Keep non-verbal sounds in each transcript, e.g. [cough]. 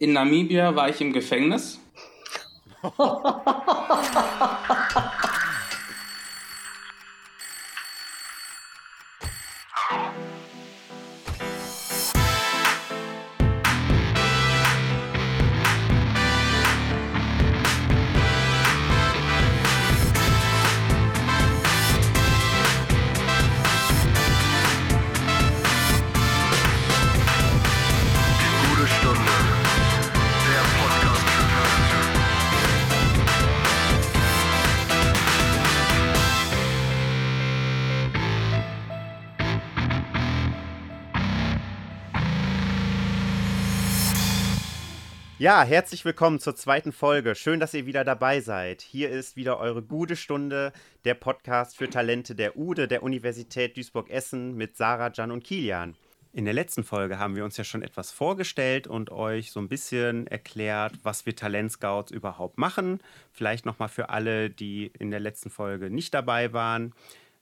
In Namibia war ich im Gefängnis. [laughs] Ja, herzlich willkommen zur zweiten Folge. Schön, dass ihr wieder dabei seid. Hier ist wieder eure gute Stunde, der Podcast für Talente der UDE, der Universität Duisburg-Essen mit Sarah, Jan und Kilian. In der letzten Folge haben wir uns ja schon etwas vorgestellt und euch so ein bisschen erklärt, was wir Talentscouts überhaupt machen. Vielleicht nochmal für alle, die in der letzten Folge nicht dabei waren.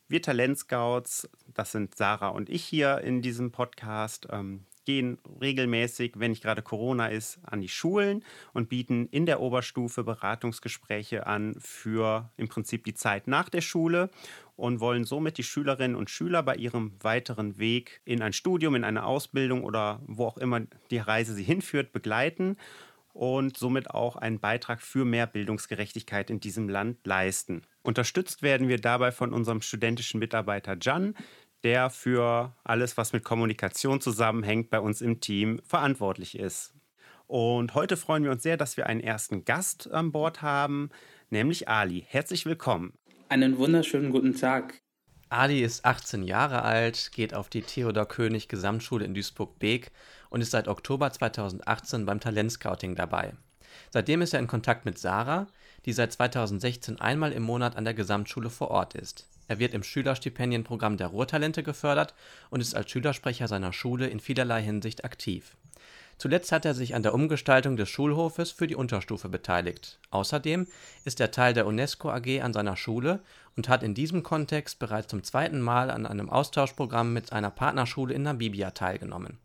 Wir Talentscouts, das sind Sarah und ich hier in diesem Podcast, ähm, gehen regelmäßig, wenn nicht gerade Corona ist, an die Schulen und bieten in der Oberstufe Beratungsgespräche an für im Prinzip die Zeit nach der Schule und wollen somit die Schülerinnen und Schüler bei ihrem weiteren Weg in ein Studium, in eine Ausbildung oder wo auch immer die Reise sie hinführt, begleiten und somit auch einen Beitrag für mehr Bildungsgerechtigkeit in diesem Land leisten. Unterstützt werden wir dabei von unserem studentischen Mitarbeiter Jan, der für alles, was mit Kommunikation zusammenhängt, bei uns im Team verantwortlich ist. Und heute freuen wir uns sehr, dass wir einen ersten Gast an Bord haben, nämlich Ali. Herzlich willkommen. Einen wunderschönen guten Tag. Ali ist 18 Jahre alt, geht auf die Theodor König Gesamtschule in Duisburg-Beek und ist seit Oktober 2018 beim Talentscouting dabei. Seitdem ist er in Kontakt mit Sarah, die seit 2016 einmal im Monat an der Gesamtschule vor Ort ist. Er wird im Schülerstipendienprogramm der Ruhrtalente gefördert und ist als Schülersprecher seiner Schule in vielerlei Hinsicht aktiv. Zuletzt hat er sich an der Umgestaltung des Schulhofes für die Unterstufe beteiligt. Außerdem ist er Teil der UNESCO AG an seiner Schule und hat in diesem Kontext bereits zum zweiten Mal an einem Austauschprogramm mit einer Partnerschule in Namibia teilgenommen.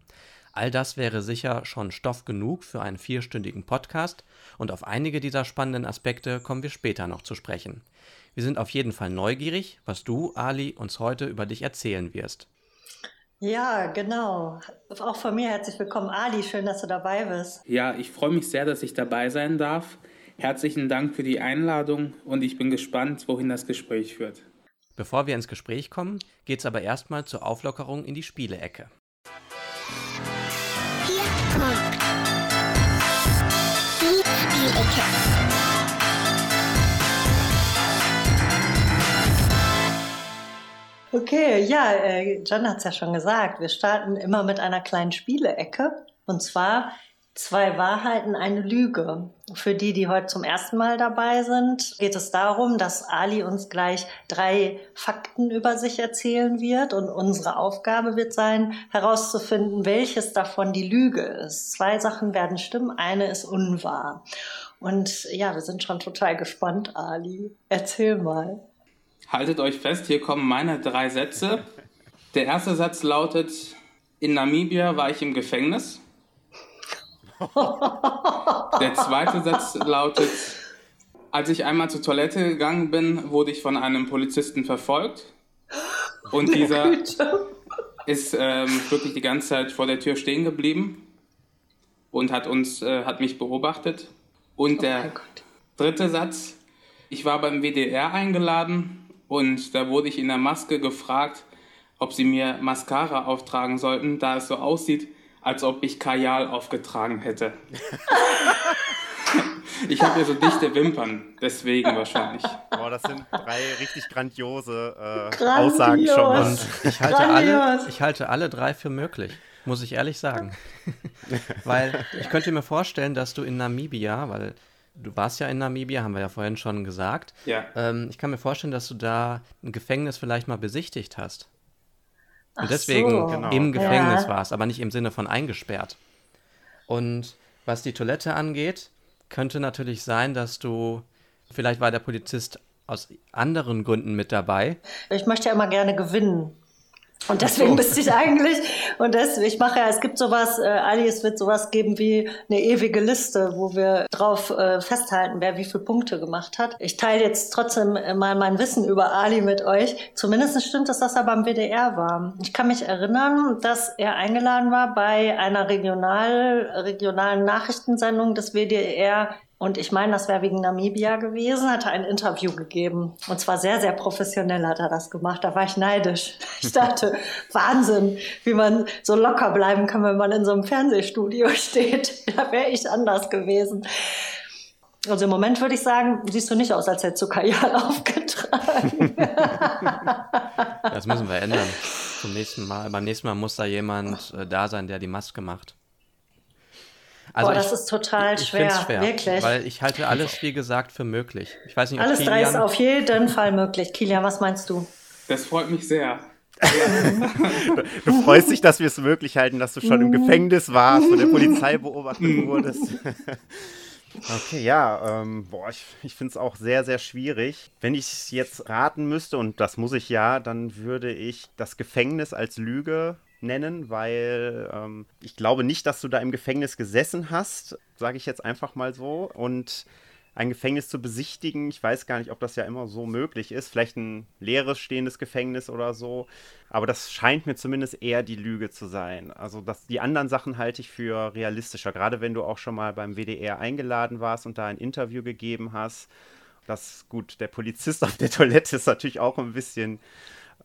All das wäre sicher schon Stoff genug für einen vierstündigen Podcast und auf einige dieser spannenden Aspekte kommen wir später noch zu sprechen. Wir sind auf jeden Fall neugierig, was du, Ali, uns heute über dich erzählen wirst. Ja, genau. Auch von mir herzlich willkommen, Ali. Schön, dass du dabei bist. Ja, ich freue mich sehr, dass ich dabei sein darf. Herzlichen Dank für die Einladung und ich bin gespannt, wohin das Gespräch führt. Bevor wir ins Gespräch kommen, geht's aber erstmal zur Auflockerung in die Spielecke. Hier kommt die Spielecke. Okay, ja, äh, John hat es ja schon gesagt. Wir starten immer mit einer kleinen Spielecke. Und zwar zwei Wahrheiten, eine Lüge. Für die, die heute zum ersten Mal dabei sind, geht es darum, dass Ali uns gleich drei Fakten über sich erzählen wird. Und unsere Aufgabe wird sein, herauszufinden, welches davon die Lüge ist. Zwei Sachen werden stimmen, eine ist unwahr. Und ja, wir sind schon total gespannt, Ali. Erzähl mal. Haltet euch fest, hier kommen meine drei Sätze. Der erste Satz lautet, in Namibia war ich im Gefängnis. Der zweite Satz lautet, als ich einmal zur Toilette gegangen bin, wurde ich von einem Polizisten verfolgt. Und dieser ist ähm, wirklich die ganze Zeit vor der Tür stehen geblieben und hat uns, äh, hat mich beobachtet. Und Oh der dritte Satz, ich war beim WDR eingeladen und da wurde ich in der Maske gefragt, ob sie mir Mascara auftragen sollten, da es so aussieht, als ob ich Kajal aufgetragen hätte. [laughs] ich habe ja so dichte Wimpern, deswegen wahrscheinlich. Boah, das sind drei richtig grandiose äh, Grandios. Aussagen schon mal. Und ich halte, alle, ich halte alle drei für möglich, muss ich ehrlich sagen. [laughs] weil ich könnte mir vorstellen, dass du in Namibia, weil du warst ja in Namibia, haben wir ja vorhin schon gesagt, Ja. ähm, ich kann mir vorstellen, dass du da ein Gefängnis vielleicht mal besichtigt hast. Und Ach deswegen so, genau. im Gefängnis Ja. warst, aber nicht im Sinne von eingesperrt. Und was die Toilette angeht, könnte natürlich sein, dass du, vielleicht war der Polizist aus anderen Gründen mit dabei. Ich möchte ja immer gerne gewinnen. Und deswegen müsste ich eigentlich, und deswegen, ich mache ja, es gibt sowas, äh, Ali, es wird sowas geben wie eine ewige Liste, wo wir drauf äh, festhalten, wer wie viele Punkte gemacht hat. Ich teile jetzt trotzdem äh, mal mein Wissen über Ali mit euch. Zumindest stimmt es, dass er beim WDR war. Ich kann mich erinnern, dass er eingeladen war bei einer regional, regionalen Nachrichtensendung des WDR und ich meine, das wäre wegen Namibia gewesen, hat er ein Interview gegeben. Und zwar sehr, sehr professionell hat er das gemacht. Da war ich neidisch. [laughs] Ich dachte, Wahnsinn, wie man so locker bleiben kann, wenn man in so einem Fernsehstudio [laughs] steht. Da wäre ich anders gewesen. Also im Moment würde ich sagen, siehst du nicht aus, als hättest du Kajal [laughs] aufgetragen. Das müssen wir ändern. Zum nächsten Mal. Beim nächsten Mal muss da jemand äh, da sein, der die Maske macht. Also Boah, das ist total ich, schwer, ich schwer, wirklich. Weil ich halte alles, wie gesagt, für möglich. Ich weiß nicht, ob Alles Kilian, drei ist auf jeden Fall möglich. Kilian, was meinst du? Das freut mich sehr. Du freust dich, dass wir es möglich halten, dass du schon im Gefängnis warst, von der Polizei beobachtet [laughs] wurdest. [laughs] Okay, ja, ähm, boah, ich, ich finde es auch sehr, sehr schwierig. Wenn ich es jetzt raten müsste, und das muss ich ja, dann würde ich das Gefängnis als Lüge nennen, weil ähm, ich glaube nicht, dass du da im Gefängnis gesessen hast, sage ich jetzt einfach mal so. Und ein Gefängnis zu besichtigen, ich weiß gar nicht, ob das ja immer so möglich ist. Vielleicht ein leeres stehendes Gefängnis oder so. Aber das scheint mir zumindest eher die Lüge zu sein. Also das, die anderen Sachen halte ich für realistischer. Gerade wenn du auch schon mal beim WDR eingeladen warst und da ein Interview gegeben hast. Das gut, der Polizist [laughs] auf der Toilette ist natürlich auch ein bisschen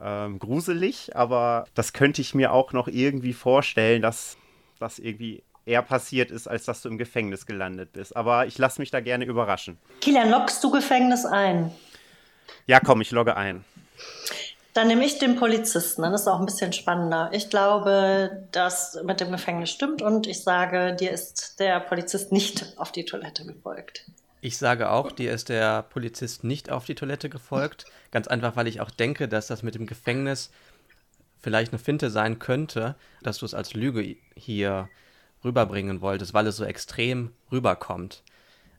ähm, gruselig, aber das könnte ich mir auch noch irgendwie vorstellen, dass das irgendwie eher passiert ist, als dass du im Gefängnis gelandet bist. Aber ich lasse mich da gerne überraschen. Kilian, lockst du Gefängnis ein? Ja, komm, ich logge ein. Dann nehme ich den Polizisten, dann ist es auch ein bisschen spannender. Ich glaube, dass mit dem Gefängnis stimmt und ich sage, dir ist der Polizist nicht auf die Toilette gefolgt. Ich sage auch, dir ist der Polizist nicht auf die Toilette gefolgt. Ganz einfach, weil ich auch denke, dass das mit dem Gefängnis vielleicht eine Finte sein könnte, dass du es als Lüge hier rüberbringen wolltest, weil es so extrem rüberkommt.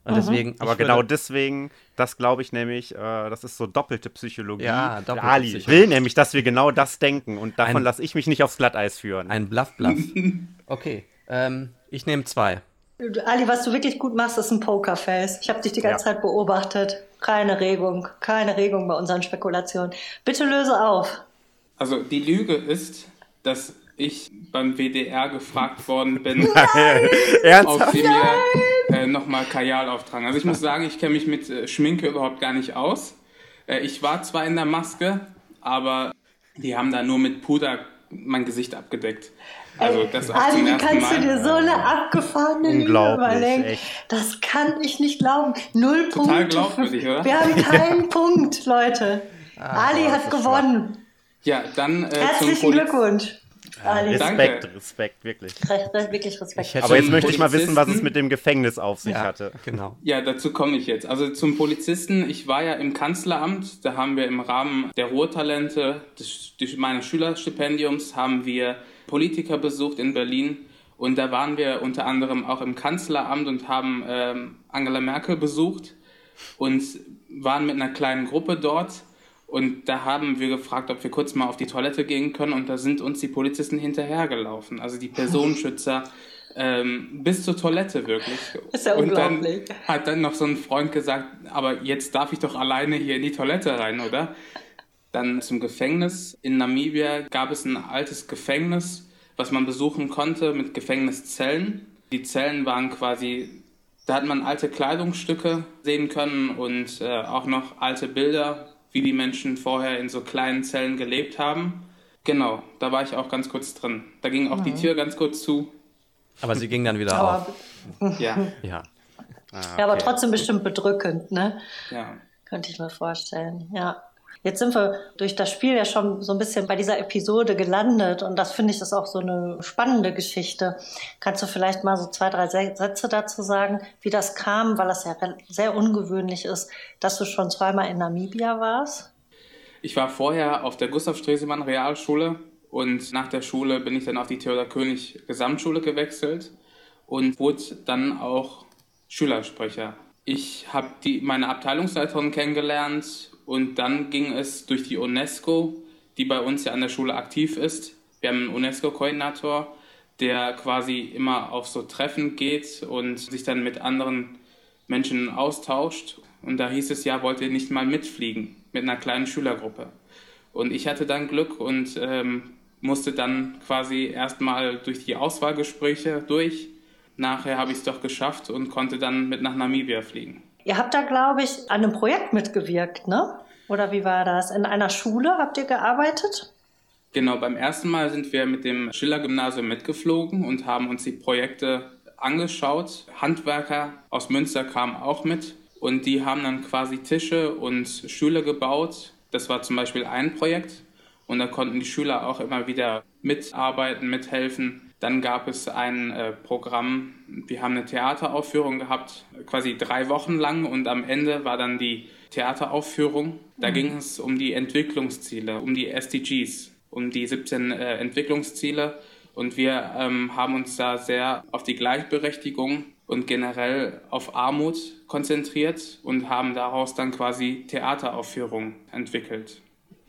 Und deswegen. Aber genau deswegen, das glaube ich nämlich, äh, das ist so doppelte Psychologie. Ja, doppelte Ali Psychologie. will nämlich, dass wir genau das denken und davon lasse ich mich nicht aufs Glatteis führen. Ein Bluff-Bluff. Okay, ähm, ich nehme zwei. Ali, was du wirklich gut machst, ist ein Pokerface. Ich habe dich die ganze Ja. Zeit beobachtet. Keine Regung, keine Regung bei unseren Spekulationen. Bitte löse auf. Also die Lüge ist, dass ich beim WDR gefragt worden bin, [laughs] Ernsthaft? ob sie mir äh, nochmal Kajal auftragen. Also ich muss sagen, ich kenne mich mit äh, Schminke überhaupt gar nicht aus. Äh, ich war zwar in der Maske, aber die haben da nur mit Puder mein Gesicht abgedeckt. Also das zum wie kannst du Mal. dir so eine abgefahrene Unglaublich, überlegen? echt. Das kann ich nicht glauben. Null Total Punkte. glaubwürdig, oder? Wir haben keinen [laughs] Punkt, Leute. Ah, Ali hat gewonnen. Ja, dann äh, zum Herzlichen Glückwunsch. Ali, Danke. Respekt, Respekt, wirklich. Re- re- wirklich Respekt. Aber jetzt möchte ich mal wissen, was es mit dem Gefängnis auf sich Ja, hatte. genau. Ja, dazu komme ich jetzt. Also zum Polizisten, ich war ja im Kanzleramt, da haben wir im Rahmen der Ruhrtalente des, des, meines Schülerstipendiums haben wir Politiker besucht in Berlin und da waren wir unter anderem auch im Kanzleramt und haben ähm, Angela Merkel besucht und waren mit einer kleinen Gruppe dort und da haben wir gefragt, ob wir kurz mal auf die Toilette gehen können und da sind uns die Polizisten hinterhergelaufen, also die Personenschützer [laughs] ähm, bis zur Toilette wirklich. Ist ja und dann unglaublich. hat dann noch so ein Freund gesagt, aber jetzt darf ich doch alleine hier in die Toilette rein, oder? Dann zum Gefängnis. In Namibia gab es ein altes Gefängnis, was man besuchen konnte mit Gefängniszellen. Die Zellen waren quasi, da hat man alte Kleidungsstücke sehen können und äh, auch noch alte Bilder, wie die Menschen vorher in so kleinen Zellen gelebt haben. Genau, da war ich auch ganz kurz drin. Da ging auch die Tür ganz kurz zu. Aber sie ging dann wieder auf. [laughs] Ja, Ja. ja, aber trotzdem bestimmt bedrückend, ne? ja. Könnte ich mir vorstellen, ja. Jetzt sind wir durch das Spiel ja schon so ein bisschen bei dieser Episode gelandet und das finde ich ist auch so eine spannende Geschichte. Kannst du vielleicht mal so zwei, drei Sätze dazu sagen, wie das kam, weil das ja sehr ungewöhnlich ist, dass du schon zweimal in Namibia warst? Ich war vorher auf der Gustav Stresemann Realschule und nach der Schule bin ich dann auf die Theodor König Gesamtschule gewechselt und wurde dann auch Schülersprecher. Ich habe meine Abteilungsleiterin kennengelernt und dann ging es durch die UNESCO die bei uns ja an der Schule aktiv ist. Wir haben einen UNESCO-Koordinator, der quasi immer auf so Treffen geht und sich dann mit anderen Menschen austauscht. Und da hieß es ja, wollt ihr nicht mal mitfliegen mit einer kleinen Schülergruppe. Und ich hatte dann Glück und ähm, musste dann quasi erstmal durch die Auswahlgespräche durch. Nachher habe ich es doch geschafft und konnte dann mit nach Namibia fliegen. Ihr habt da, glaube ich, an einem Projekt mitgewirkt, ne? Oder wie war das? In einer Schule habt ihr gearbeitet? Genau, beim ersten Mal sind wir mit dem Schiller-Gymnasium mitgeflogen und haben uns die Projekte angeschaut. Handwerker aus Münster kamen auch mit und die haben dann quasi Tische und Stühle gebaut. Das war zum Beispiel ein Projekt und da konnten die Schüler auch immer wieder mitarbeiten, mithelfen. Dann gab es ein äh, Programm, wir haben eine Theateraufführung gehabt, quasi drei Wochen lang und am Ende war dann die Theateraufführung. Da mhm. ging es um die Entwicklungsziele, um die SDGs, um die 17 äh, Entwicklungsziele. Und wir ähm, haben uns da sehr auf die Gleichberechtigung und generell auf Armut konzentriert und haben daraus dann quasi Theateraufführungen entwickelt.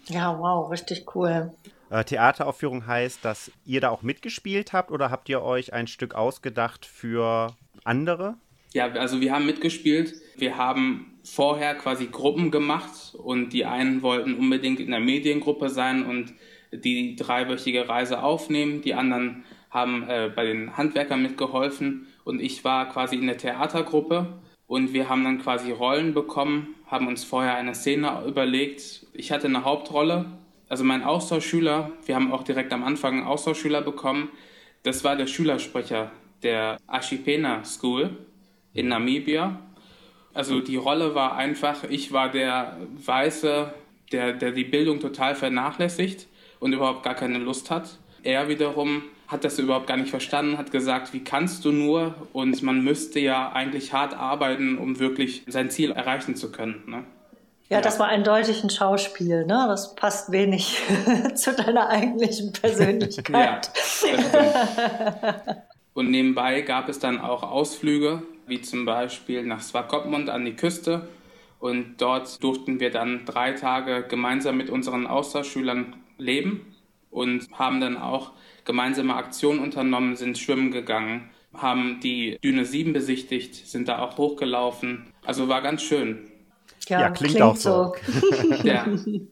Ja, wow, richtig cool. Äh, Theateraufführung heißt, dass ihr da auch mitgespielt habt oder habt ihr euch ein Stück ausgedacht für andere? Ja, also wir haben mitgespielt. Wir haben vorher quasi Gruppen gemacht und die einen wollten unbedingt in der Mediengruppe sein und die dreiwöchige Reise aufnehmen. Die anderen haben äh, bei den Handwerkern mitgeholfen und ich war quasi in der Theatergruppe und wir haben dann quasi Rollen bekommen, haben uns vorher eine Szene überlegt. Ich hatte eine Hauptrolle, also mein Austauschschüler, wir haben auch direkt am Anfang einen Austauschschüler bekommen, das war der Schülersprecher der Ashipena School in Namibia. Also die Rolle war einfach, ich war der Weiße, der, der die Bildung total vernachlässigt und überhaupt gar keine Lust hat. Er wiederum hat das überhaupt gar nicht verstanden, hat gesagt, wie kannst du nur? Und man müsste ja eigentlich hart arbeiten, um wirklich sein Ziel erreichen zu können. Ne? Ja, ja, das war eindeutig ein Schauspiel, ne? Das passt wenig [laughs] zu deiner eigentlichen Persönlichkeit. [laughs] ja, Und nebenbei gab es dann auch Ausflüge, wie zum Beispiel nach Swakopmund an die Küste. Und dort durften wir dann drei Tage gemeinsam mit unseren Austauschschülern leben und haben dann auch gemeinsame Aktionen unternommen, sind schwimmen gegangen, haben die Düne 7 besichtigt, sind da auch hochgelaufen. Also war ganz schön. Ja, ja klingt, klingt, auch so. so. [laughs] ja.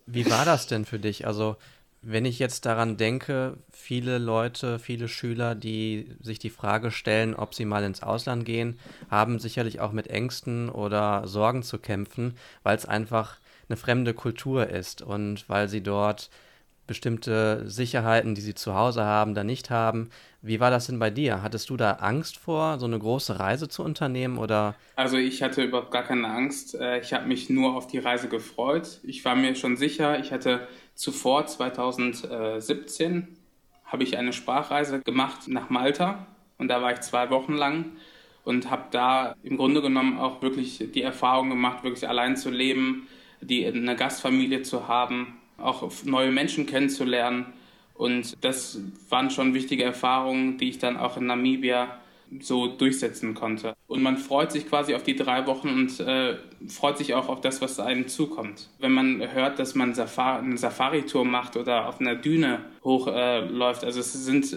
Wie war das denn für dich? Also, wenn ich jetzt daran denke, viele Leute, viele Schüler, die sich die Frage stellen, ob sie mal ins Ausland gehen, haben sicherlich auch mit Ängsten oder Sorgen zu kämpfen, weil es einfach eine fremde Kultur ist und weil sie dort bestimmte Sicherheiten, die sie zu Hause haben, da nicht haben. Wie war das denn bei dir? Hattest du da Angst vor, so eine große Reise zu unternehmen oder? Also ich hatte überhaupt gar keine Angst. Äh, ich habe mich nur auf die Reise gefreut. Ich war mir schon sicher. Ich hatte zuvor 2017 habe ich eine Sprachreise gemacht nach Malta und da war ich zwei Wochen lang und habe da im Grunde genommen auch wirklich die Erfahrung gemacht, wirklich allein zu leben, die eine Gastfamilie zu haben auch neue Menschen kennenzulernen. Und das waren schon wichtige Erfahrungen, die ich dann auch in Namibia so durchsetzen konnte. Und man freut sich quasi auf die drei Wochen und äh, freut sich auch auf das, was einem zukommt. Wenn man hört, dass man Safari, eine Safari-Tour macht oder auf einer Düne hochläuft, äh, also es sind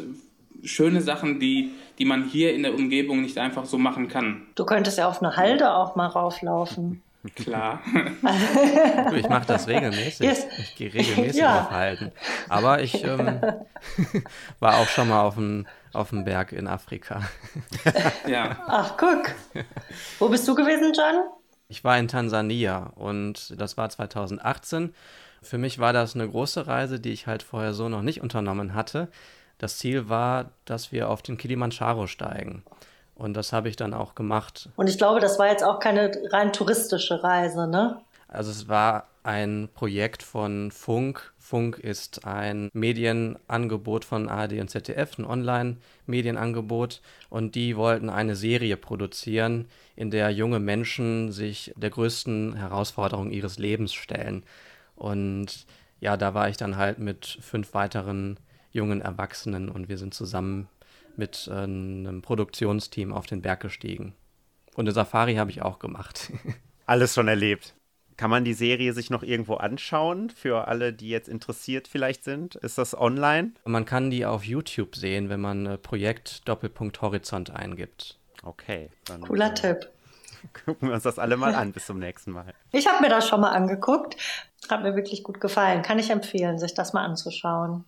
schöne Sachen, die, die man hier in der Umgebung nicht einfach so machen kann. Du könntest ja auf eine Halde auch mal rauflaufen. Klar. ich mache das regelmäßig. Yes. Ich gehe regelmäßig ja. auf Halten. Aber ich ähm, [laughs] war auch schon mal auf dem, auf dem Berg in Afrika. ja. Ach, guck. Wo bist du gewesen, John? Ich war in Tansania und das war 2018. Für mich war das eine große Reise, die ich halt vorher so noch nicht unternommen hatte. Das Ziel war, dass wir auf den Kilimanjaro steigen. Und das habe ich dann auch gemacht. Und ich glaube, das war jetzt auch keine rein touristische Reise, ne? Also es war ein Projekt von Funk. Funk ist ein Medienangebot von ARD und ZDF, ein Online-Medienangebot. Und die wollten eine Serie produzieren, in der junge Menschen sich der größten Herausforderung ihres Lebens stellen. Und ja, da war ich dann halt mit fünf weiteren jungen Erwachsenen und wir sind zusammen mit äh, einem Produktionsteam auf den Berg gestiegen. Und eine Safari habe ich auch gemacht. [laughs] Alles schon erlebt. Kann man die Serie sich noch irgendwo anschauen, für alle, die jetzt interessiert vielleicht sind? Ist das online? Man kann die auf YouTube sehen, wenn man äh, Projekt Doppelpunkt Horizont eingibt. Okay. Dann, Cooler äh, Tipp. [laughs] Gucken wir uns das alle mal an. Bis zum nächsten Mal. Ich habe mir das schon mal angeguckt. Hat mir wirklich gut gefallen. Kann ich empfehlen, sich das mal anzuschauen.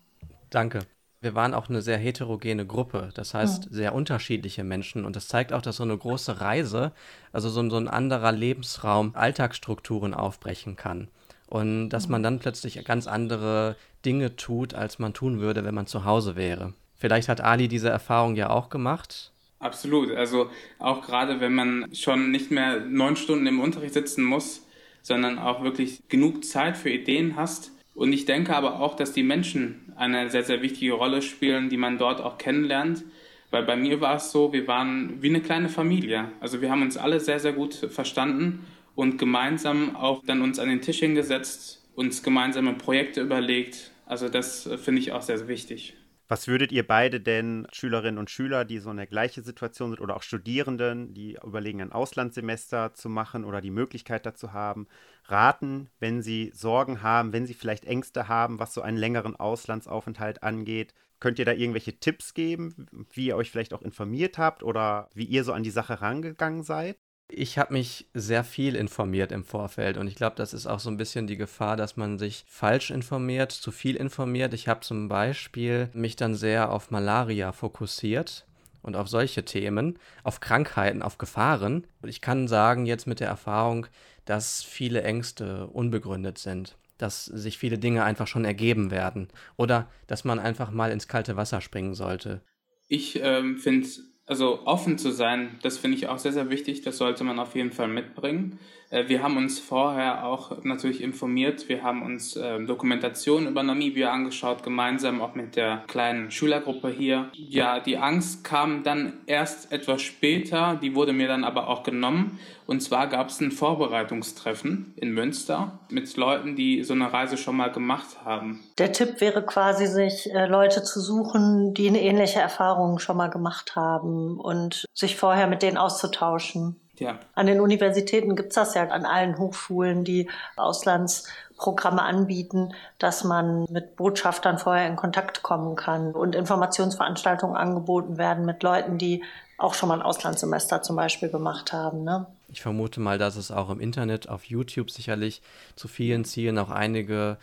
Danke. Wir waren auch eine sehr heterogene Gruppe, das heißt sehr unterschiedliche Menschen und das zeigt auch, dass so eine große Reise, also so, ein- so ein anderer Lebensraum, Alltagsstrukturen aufbrechen kann und dass man dann plötzlich ganz andere Dinge tut, als man tun würde, wenn man zu Hause wäre. Vielleicht hat Ali diese Erfahrung ja auch gemacht. Absolut. Also auch gerade wenn man schon nicht mehr neun Stunden im Unterricht sitzen muss, sondern auch wirklich genug Zeit für Ideen hast. Und ich denke aber auch, dass die Menschen eine sehr, sehr wichtige Rolle spielen, die man dort auch kennenlernt. Weil bei mir war es so, wir waren wie eine kleine Familie. Also wir haben uns alle sehr, sehr gut verstanden und gemeinsam auch dann uns an den Tisch hingesetzt, uns gemeinsame Projekte überlegt. Also das äh, finde ich auch sehr, sehr wichtig. Was würdet ihr beide denn, Schülerinnen und Schüler, die so in der gleichen Situation sind oder auch Studierenden, die überlegen, ein Auslandssemester zu machen oder die Möglichkeit dazu haben, raten, wenn sie Sorgen haben, wenn sie vielleicht Ängste haben, was so einen längeren Auslandsaufenthalt angeht? Könnt ihr da irgendwelche Tipps geben, wie ihr euch vielleicht auch informiert habt oder wie ihr so an die Sache rangegangen seid? Ich habe mich sehr viel informiert im Vorfeld und ich glaube, das ist auch so ein bisschen die Gefahr, dass man sich falsch informiert, zu viel informiert. Ich habe zum Beispiel mich dann sehr auf Malaria fokussiert und auf solche Themen, auf Krankheiten, auf Gefahren. Und ich kann sagen jetzt mit der Erfahrung, dass viele Ängste unbegründet sind, dass sich viele Dinge einfach schon ergeben werden oder dass man einfach mal ins kalte Wasser springen sollte. Ich ähm, finde, also offen zu sein, das finde ich auch sehr, sehr wichtig. Das sollte man auf jeden Fall mitbringen. Äh, wir haben uns vorher auch natürlich informiert. Wir haben uns ähm, Dokumentationen über Namibia angeschaut, gemeinsam auch mit der kleinen Schülergruppe hier. Ja, die Angst kam dann erst etwas später. Die wurde mir dann aber auch genommen. Und zwar gab es ein Vorbereitungstreffen in Münster mit Leuten, die so eine Reise schon mal gemacht haben. Der Tipp wäre quasi, sich äh, Leute zu suchen, die eine ähnliche Erfahrung schon mal gemacht haben und sich vorher mit denen auszutauschen. Ja, An den Universitäten gibt's das ja an allen Hochschulen, die Auslandsprogramme anbieten, dass man mit Botschaftern vorher in Kontakt kommen kann und Informationsveranstaltungen angeboten werden mit Leuten, die auch schon mal ein Auslandssemester zum Beispiel gemacht haben. Ne? Ich vermute mal, dass es auch im Internet, auf YouTube sicherlich zu vielen Zielen auch einige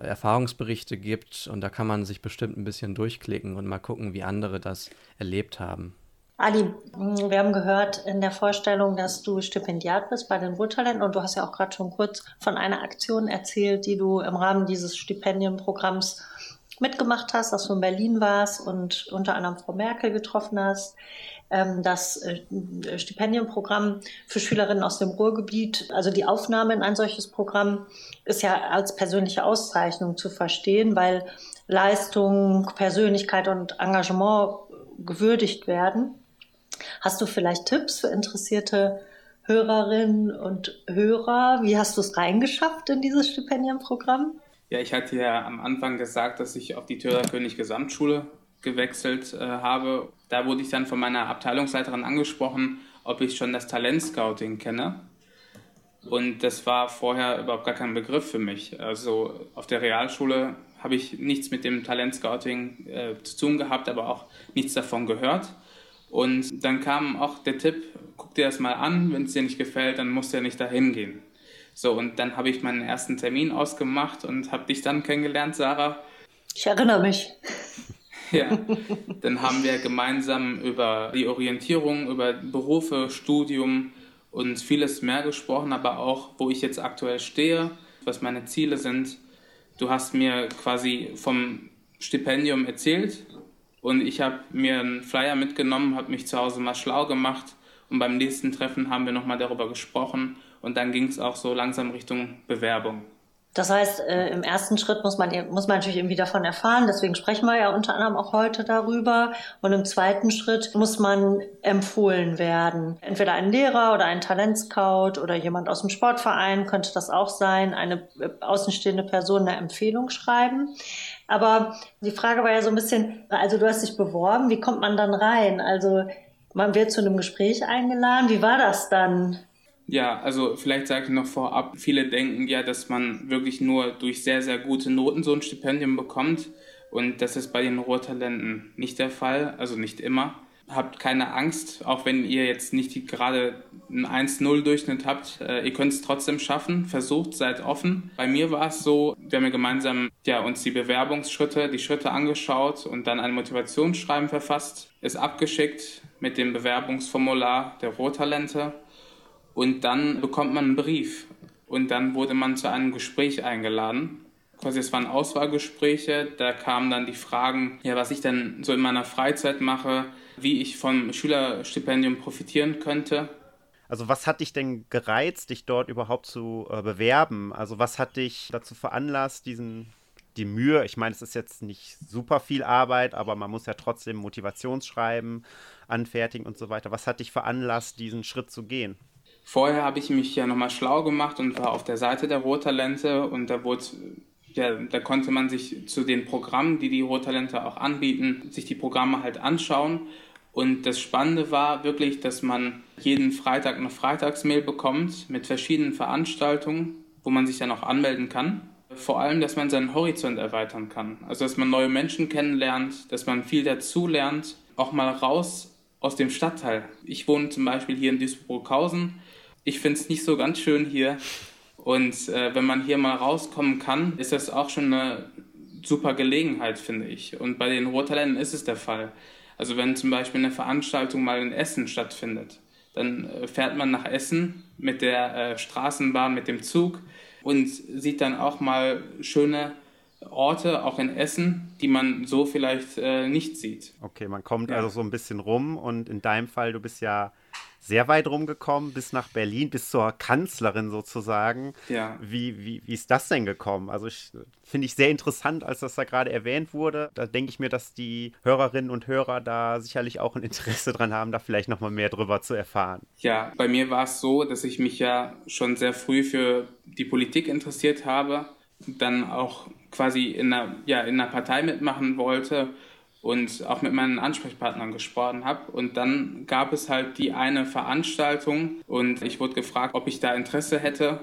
äh, Erfahrungsberichte gibt und da kann man sich bestimmt ein bisschen durchklicken und mal gucken, wie andere das erlebt haben. Ali, mh, wir haben gehört in der Vorstellung, dass du Stipendiat bist bei den Wohltalenten und du hast ja auch gerade schon kurz von einer Aktion erzählt, die du im Rahmen dieses Stipendienprogramms mitgemacht hast, dass du in Berlin warst und unter anderem Frau Merkel getroffen hast. Ähm, Das äh, Stipendienprogramm für Schülerinnen aus dem Ruhrgebiet, also die Aufnahme in ein solches Programm, ist ja als persönliche Auszeichnung zu verstehen, weil Leistung, Persönlichkeit und Engagement gewürdigt werden. Hast du vielleicht Tipps für interessierte Hörerinnen und Hörer? Wie hast du es reingeschafft in dieses Stipendienprogramm? Ja, ich hatte ja am Anfang gesagt, dass ich auf die Töderkönig Gesamtschule gewechselt äh, habe. Da wurde ich dann von meiner Abteilungsleiterin angesprochen, ob ich schon das Talentscouting kenne. Und das war vorher überhaupt gar kein Begriff für mich. Also auf der Realschule habe ich nichts mit dem Talentscouting äh, zu tun gehabt, aber auch nichts davon gehört. Und dann kam auch der Tipp, guck dir das mal an, wenn es dir nicht gefällt, dann musst du ja nicht dahin gehen. So, und dann habe ich meinen ersten Termin ausgemacht und habe dich dann kennengelernt, Sarah. Ich erinnere mich. [laughs] Ja, dann haben wir gemeinsam über die Orientierung, über Berufe, Studium und vieles mehr gesprochen, aber auch, wo ich jetzt aktuell stehe, was meine Ziele sind. Du hast mir quasi vom Stipendium erzählt und ich habe mir einen Flyer mitgenommen, habe mich zu Hause mal schlau gemacht und beim nächsten Treffen haben wir nochmal darüber gesprochen und dann ging es auch so langsam Richtung Bewerbung. Das heißt, äh, im ersten Schritt muss man, muss man natürlich irgendwie davon erfahren. Deswegen sprechen wir ja unter anderem auch heute darüber. Und im zweiten Schritt muss man empfohlen werden. Entweder ein Lehrer oder ein Talentscout oder jemand aus dem Sportverein könnte das auch sein. Eine äh, außenstehende Person eine Empfehlung schreiben. Aber die Frage war ja so ein bisschen, also du hast dich beworben, wie kommt man dann rein? Also man wird zu einem Gespräch eingeladen. Wie war das dann? Ja, also vielleicht sage ich noch vorab, viele denken ja, dass man wirklich nur durch sehr, sehr gute Noten so ein Stipendium bekommt. Und das ist bei den Ruhrtalenten nicht der Fall, also nicht immer. Habt keine Angst, auch wenn ihr jetzt nicht gerade einen 1-0-Durchschnitt habt. Äh, ihr könnt es trotzdem schaffen. Versucht, seid offen. Bei mir war es so, wir haben ja gemeinsam ja, uns die Bewerbungsschritte, die Schritte angeschaut und dann ein Motivationsschreiben verfasst, ist abgeschickt mit dem Bewerbungsformular der Ruhrtalente. Und dann bekommt man einen Brief. Und dann wurde man zu einem Gespräch eingeladen quasi es waren Auswahlgespräche, da kamen dann die Fragen, ja, was ich denn so in meiner Freizeit mache, wie ich vom Schülerstipendium profitieren könnte. Also was hat dich denn gereizt, dich dort überhaupt zu äh, bewerben? Also was hat dich dazu veranlasst, diesen die Mühe, ich meine, es ist jetzt nicht super viel Arbeit, aber man muss ja trotzdem Motivationsschreiben anfertigen und so weiter. Was hat dich veranlasst, diesen Schritt zu gehen? Vorher habe ich mich ja nochmal schlau gemacht und war auf der Seite der Rohtalente und da wurde ja, da konnte man sich zu den Programmen, die die Rohtalente auch anbieten, sich die Programme halt anschauen. Und das Spannende war wirklich, dass man jeden Freitag eine Freitagsmail bekommt mit verschiedenen Veranstaltungen, wo man sich dann auch anmelden kann. Vor allem, dass man seinen Horizont erweitern kann. Also, dass man neue Menschen kennenlernt, dass man viel dazu lernt, auch mal raus aus dem Stadtteil. Ich wohne zum Beispiel hier in Duisburg-Hausen. Ich finde es nicht so ganz schön hier. Und äh, wenn man hier mal rauskommen kann, ist das auch schon eine super Gelegenheit, finde ich. Und bei den Ruhrtalenten ist es der Fall. Also wenn zum Beispiel eine Veranstaltung mal in Essen stattfindet, dann äh, fährt man nach Essen mit der äh, Straßenbahn, mit dem Zug und sieht dann auch mal schöne Orte, auch in Essen, die man so vielleicht äh, nicht sieht. Okay, man kommt ja. also so ein bisschen rum und in deinem Fall, du bist ja sehr weit rumgekommen, bis nach Berlin, bis zur Kanzlerin sozusagen. Ja. Wie, wie, wie ist das denn gekommen? Also finde ich sehr interessant, als das da gerade erwähnt wurde. Da denke ich mir, dass die Hörerinnen und Hörer da sicherlich auch ein Interesse dran haben, da vielleicht nochmal mehr drüber zu erfahren. Ja, bei mir war es so, dass ich mich ja schon sehr früh für die Politik interessiert habe, dann auch quasi in einer, ja, in einer Partei mitmachen wollte und auch mit meinen Ansprechpartnern gesprochen habe. Und dann gab es halt die eine Veranstaltung und ich wurde gefragt, ob ich da Interesse hätte.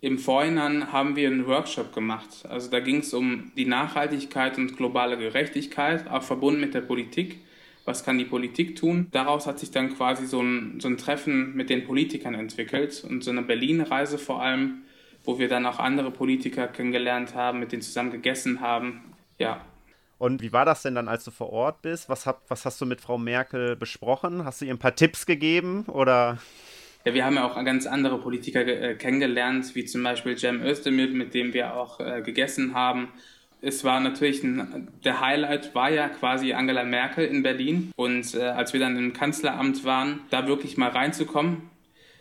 Im Vorhinein haben wir einen Workshop gemacht. Also da ging es um die Nachhaltigkeit und globale Gerechtigkeit, auch verbunden mit der Politik. Was kann die Politik tun? Daraus hat sich dann quasi so ein, so ein Treffen mit den Politikern entwickelt und so eine Berlin-Reise vor allem, wo wir dann auch andere Politiker kennengelernt haben, mit denen zusammen gegessen haben. Ja, und wie war das denn dann, als du vor Ort bist? Was, hab, was hast du mit Frau Merkel besprochen? Hast du ihr ein paar Tipps gegeben oder? Ja, wir haben ja auch ganz andere Politiker äh, kennengelernt, wie zum Beispiel Cem Özdemir, mit dem wir auch äh, gegessen haben. Es war natürlich ein, der Highlight war ja quasi Angela Merkel in Berlin und äh, als wir dann im Kanzleramt waren, da wirklich mal reinzukommen,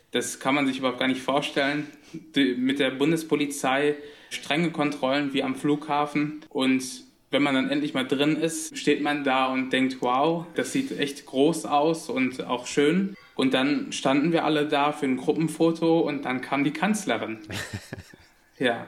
das kann man sich überhaupt gar nicht vorstellen. Die, mit der Bundespolizei strenge Kontrollen wie am Flughafen und wenn man dann endlich mal drin ist, steht man da und denkt, wow, das sieht echt groß aus und auch schön. Und dann standen wir alle da für ein Gruppenfoto und dann kam die Kanzlerin. [laughs] ja.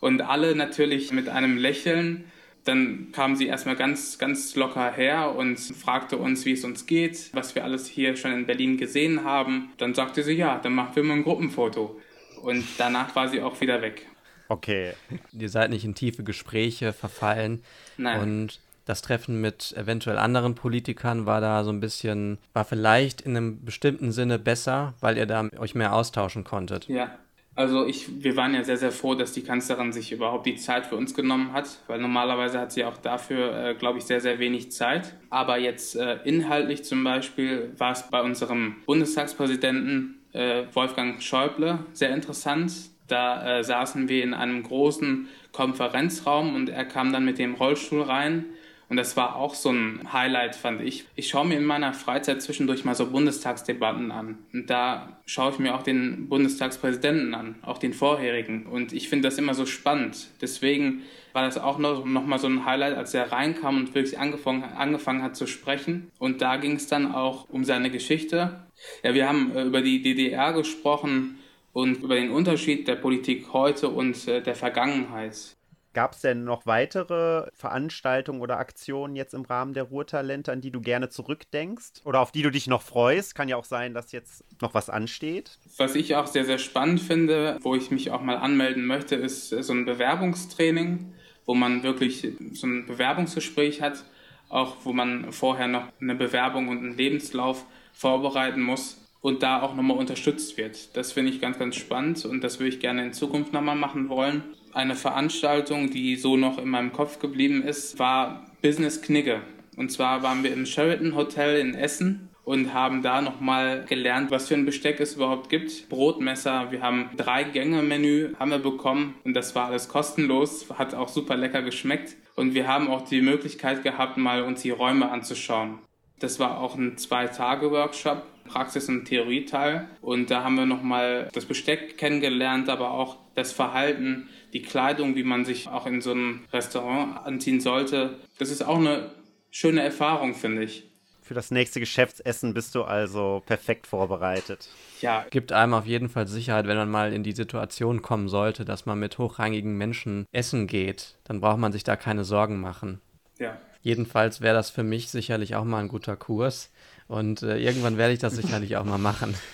Und alle natürlich mit einem Lächeln. Dann kam sie erstmal ganz, ganz locker her und fragte uns, wie es uns geht, was wir alles hier schon in Berlin gesehen haben. Dann sagte sie, ja, dann machen wir mal ein Gruppenfoto. Und danach war sie auch wieder weg. Okay. Ihr seid nicht in tiefe Gespräche verfallen. Nein. Und das Treffen mit eventuell anderen Politikern war da so ein bisschen, war vielleicht in einem bestimmten Sinne besser, weil ihr da euch mehr austauschen konntet. Ja. Also ich, wir waren ja sehr, sehr froh, dass die Kanzlerin sich überhaupt die Zeit für uns genommen hat, weil normalerweise hat sie auch dafür, äh, glaube ich, sehr, sehr wenig Zeit. Aber jetzt äh, inhaltlich zum Beispiel war es bei unserem Bundestagspräsidenten äh, Wolfgang Schäuble sehr interessant. Da äh, saßen wir in einem großen Konferenzraum und er kam dann mit dem Rollstuhl rein. Und das war auch so ein Highlight, fand ich. Ich schaue mir in meiner Freizeit zwischendurch mal so Bundestagsdebatten an. Und da schaue ich mir auch den Bundestagspräsidenten an, auch den vorherigen. Und ich finde das immer so spannend. Deswegen war das auch noch, noch mal so ein Highlight, als er reinkam und wirklich angefangen, angefangen hat zu sprechen. Und da ging es dann auch um seine Geschichte. Ja, wir haben äh, über die DDR gesprochen und über den Unterschied der Politik heute und äh, der Vergangenheit. Gab es denn noch weitere Veranstaltungen oder Aktionen jetzt im Rahmen der Ruhrtalente, an die du gerne zurückdenkst oder auf die du dich noch freust? Kann ja auch sein, dass jetzt noch was ansteht. Was ich auch sehr, sehr spannend finde, wo ich mich auch mal anmelden möchte, ist so ein Bewerbungstraining, wo man wirklich so ein Bewerbungsgespräch hat, auch wo man vorher noch eine Bewerbung und einen Lebenslauf vorbereiten muss und da auch nochmal unterstützt wird. Das finde ich ganz, ganz spannend und das würde ich gerne in Zukunft nochmal machen wollen eine Veranstaltung, die so noch in meinem Kopf geblieben ist, war Business Knigge. Und zwar waren wir im Sheraton Hotel in Essen und haben da nochmal gelernt, was für ein Besteck es überhaupt gibt. Brotmesser, wir haben drei Gänge Menü haben wir bekommen und das war alles kostenlos, hat auch super lecker geschmeckt und wir haben auch die Möglichkeit gehabt, mal uns die Räume anzuschauen. Das war auch ein Zwei-Tage-Workshop, Praxis- und Theorieteil und da haben wir nochmal das Besteck kennengelernt, aber auch das Verhalten die Kleidung, wie man sich auch in so einem Restaurant anziehen sollte. Das ist auch eine schöne Erfahrung, finde ich. Für das nächste Geschäftsessen bist du also perfekt vorbereitet. Ja. Gibt einem auf jeden Fall Sicherheit, wenn man mal in die Situation kommen sollte, dass man mit hochrangigen Menschen essen geht. Dann braucht man sich da keine Sorgen machen. Ja. Jedenfalls wäre das für mich sicherlich auch mal ein guter Kurs. Und äh, irgendwann werde ich das sicherlich auch mal machen. [laughs]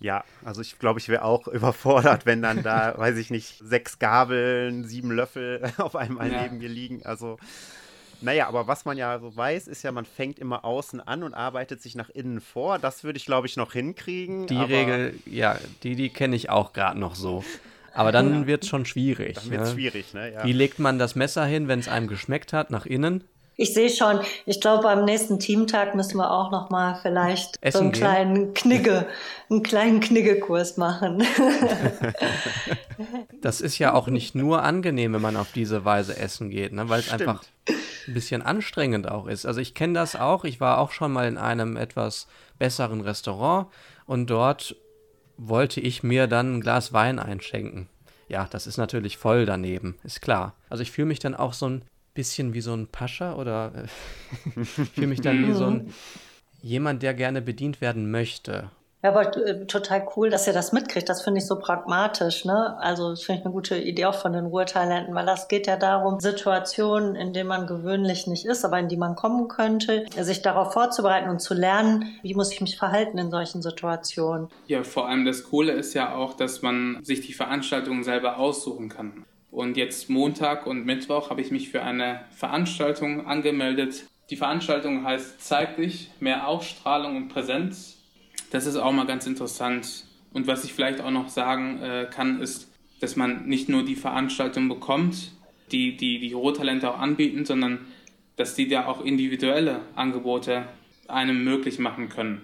Ja, also ich glaube, ich wäre auch überfordert, wenn dann da, [laughs] weiß ich nicht, sechs Gabeln, sieben Löffel [laughs] auf einmal ja. neben mir liegen. Also, naja, aber was man ja so weiß, ist ja, man fängt immer außen an und arbeitet sich nach innen vor. Das würde ich, glaube ich, noch hinkriegen. Die Regel, ja, die, die kenne ich auch gerade noch so. Aber dann ja. wird es schon schwierig. Dann wird es ne? schwierig, ne? Ja. Wie legt man das Messer hin, wenn es einem geschmeckt hat, nach innen? Ich sehe schon, ich glaube, beim nächsten Teamtag müssen wir auch noch mal vielleicht Essen so einen gehen. kleinen Knigge, einen kleinen Kniggekurs machen. [laughs] das ist ja auch nicht nur angenehm, wenn man auf diese Weise essen geht, ne? weil es einfach ein bisschen anstrengend auch ist. Also ich kenne das auch, ich war auch schon mal in einem etwas besseren Restaurant und dort wollte ich mir dann ein Glas Wein einschenken. Ja, das ist natürlich voll daneben, ist klar. Also ich fühle mich dann auch so ein bisschen wie so ein Pascha oder äh, [laughs] fühle mich dann wie so ein jemand, der gerne bedient werden möchte. Ja, aber äh, total cool, dass ihr das mitkriegt. Das finde ich so pragmatisch. Ne? Also das finde ich eine gute Idee auch von den Ruhetalenten, weil das geht ja darum, Situationen, in denen man gewöhnlich nicht ist, aber in die man kommen könnte, sich darauf vorzubereiten und zu lernen, wie muss ich mich verhalten in solchen Situationen. Ja, vor allem das Coole ist ja auch, dass man sich die Veranstaltungen selber aussuchen kann. Und jetzt Montag und Mittwoch habe ich mich für eine Veranstaltung angemeldet. Die Veranstaltung heißt Zeig dich, mehr Ausstrahlung und Präsenz. Das ist auch mal ganz interessant. Und was ich vielleicht auch noch sagen äh, kann, ist, dass man nicht nur die Veranstaltung bekommt, die die, die Rohtalente auch anbieten, sondern dass die da auch individuelle Angebote einem möglich machen können.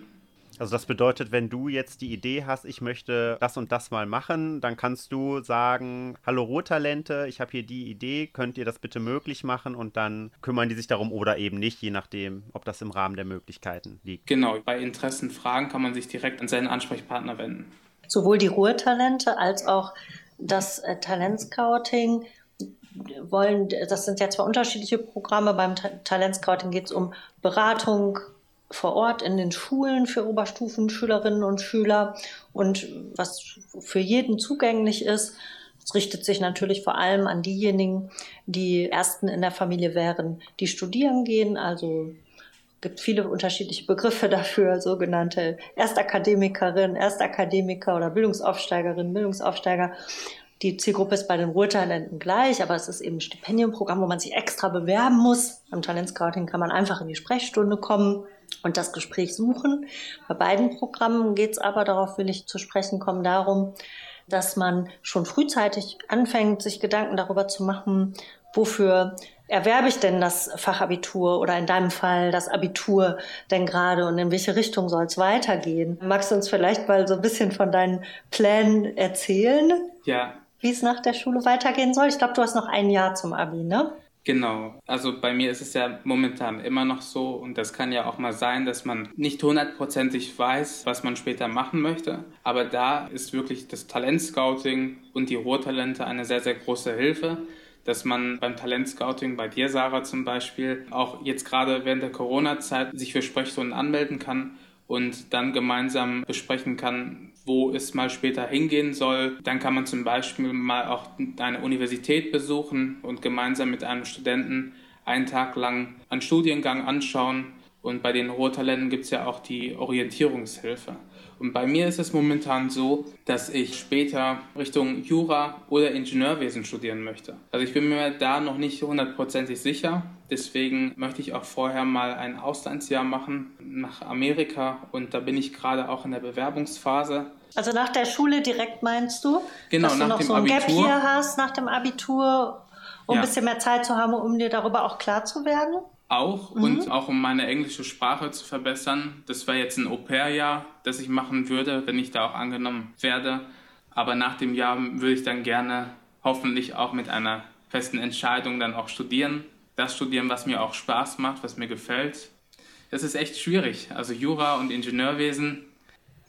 Also das bedeutet, wenn du jetzt die Idee hast, ich möchte das und das mal machen, dann kannst du sagen, hallo Ruhrtalente, ich habe hier die Idee, könnt ihr das bitte möglich machen und dann kümmern die sich darum oder eben nicht, je nachdem, ob das im Rahmen der Möglichkeiten liegt. Genau, bei Interessen, Fragen kann man sich direkt an seinen Ansprechpartner wenden. Sowohl die Ruhrtalente als auch das äh, Talentscouting wollen, das sind ja zwei unterschiedliche Programme. Beim Talentscouting geht es um Beratung, vor Ort in den Schulen für Oberstufenschülerinnen und Schüler und was für jeden zugänglich ist. Es richtet sich natürlich vor allem an diejenigen, die Ersten in der Familie wären, die studieren gehen. Also gibt viele unterschiedliche Begriffe dafür, sogenannte Erstakademikerin, Erstakademiker oder Bildungsaufsteigerin, Bildungsaufsteiger. Die Zielgruppe ist bei den Ruhrtalenten gleich, aber es ist eben ein Stipendiumprogramm, wo man sich extra bewerben muss. Am Talentscouting kann man einfach in die Sprechstunde kommen und das Gespräch suchen. Bei beiden Programmen geht es aber, darauf will ich zu sprechen kommen, darum, dass man schon frühzeitig anfängt, sich Gedanken darüber zu machen, wofür erwerbe ich denn das Fachabitur oder in deinem Fall das Abitur denn gerade und in welche Richtung soll es weitergehen? Magst du uns vielleicht mal so ein bisschen von deinen Plänen erzählen? Ja. Wie es nach der Schule weitergehen soll? Ich glaube, du hast noch ein Jahr zum Abi, ne? Genau, also bei mir ist es ja momentan immer noch so und das kann ja auch mal sein, dass man nicht hundertprozentig weiß, was man später machen möchte. Aber da ist wirklich das Talentscouting und die Rohtalente eine sehr, sehr große Hilfe, dass man beim Talentscouting, bei dir Sarah zum Beispiel, auch jetzt gerade während der Corona-Zeit sich für Sprechstunden anmelden kann und dann gemeinsam besprechen kann, wo es mal später hingehen soll. Dann kann man zum Beispiel mal auch eine Universität besuchen und gemeinsam mit einem Studenten einen Tag lang einen Studiengang anschauen. Und bei den Ruhrtalenten gibt es ja auch die Orientierungshilfe. Und bei mir ist es momentan so, dass ich später Richtung Jura oder Ingenieurwesen studieren möchte. Also ich bin mir da noch nicht hundertprozentig sicher. Deswegen möchte ich auch vorher mal ein Auslandsjahr machen nach Amerika und da bin ich gerade auch in der Bewerbungsphase. Also nach der Schule direkt meinst du? Genau, dass nach du noch dem so ein Gap hier hast nach dem Abitur, um Ja. ein bisschen mehr Zeit zu haben, um dir darüber auch klar zu werden? Auch und auch um meine englische Sprache zu verbessern. Das wäre jetzt ein Au-pair-Jahr, das ich machen würde, wenn ich da auch angenommen werde. Aber nach dem Jahr würde ich dann gerne hoffentlich auch mit einer festen Entscheidung dann auch studieren. Das studieren, was mir auch Spaß macht, was mir gefällt. Das ist echt schwierig. Also Jura und Ingenieurwesen,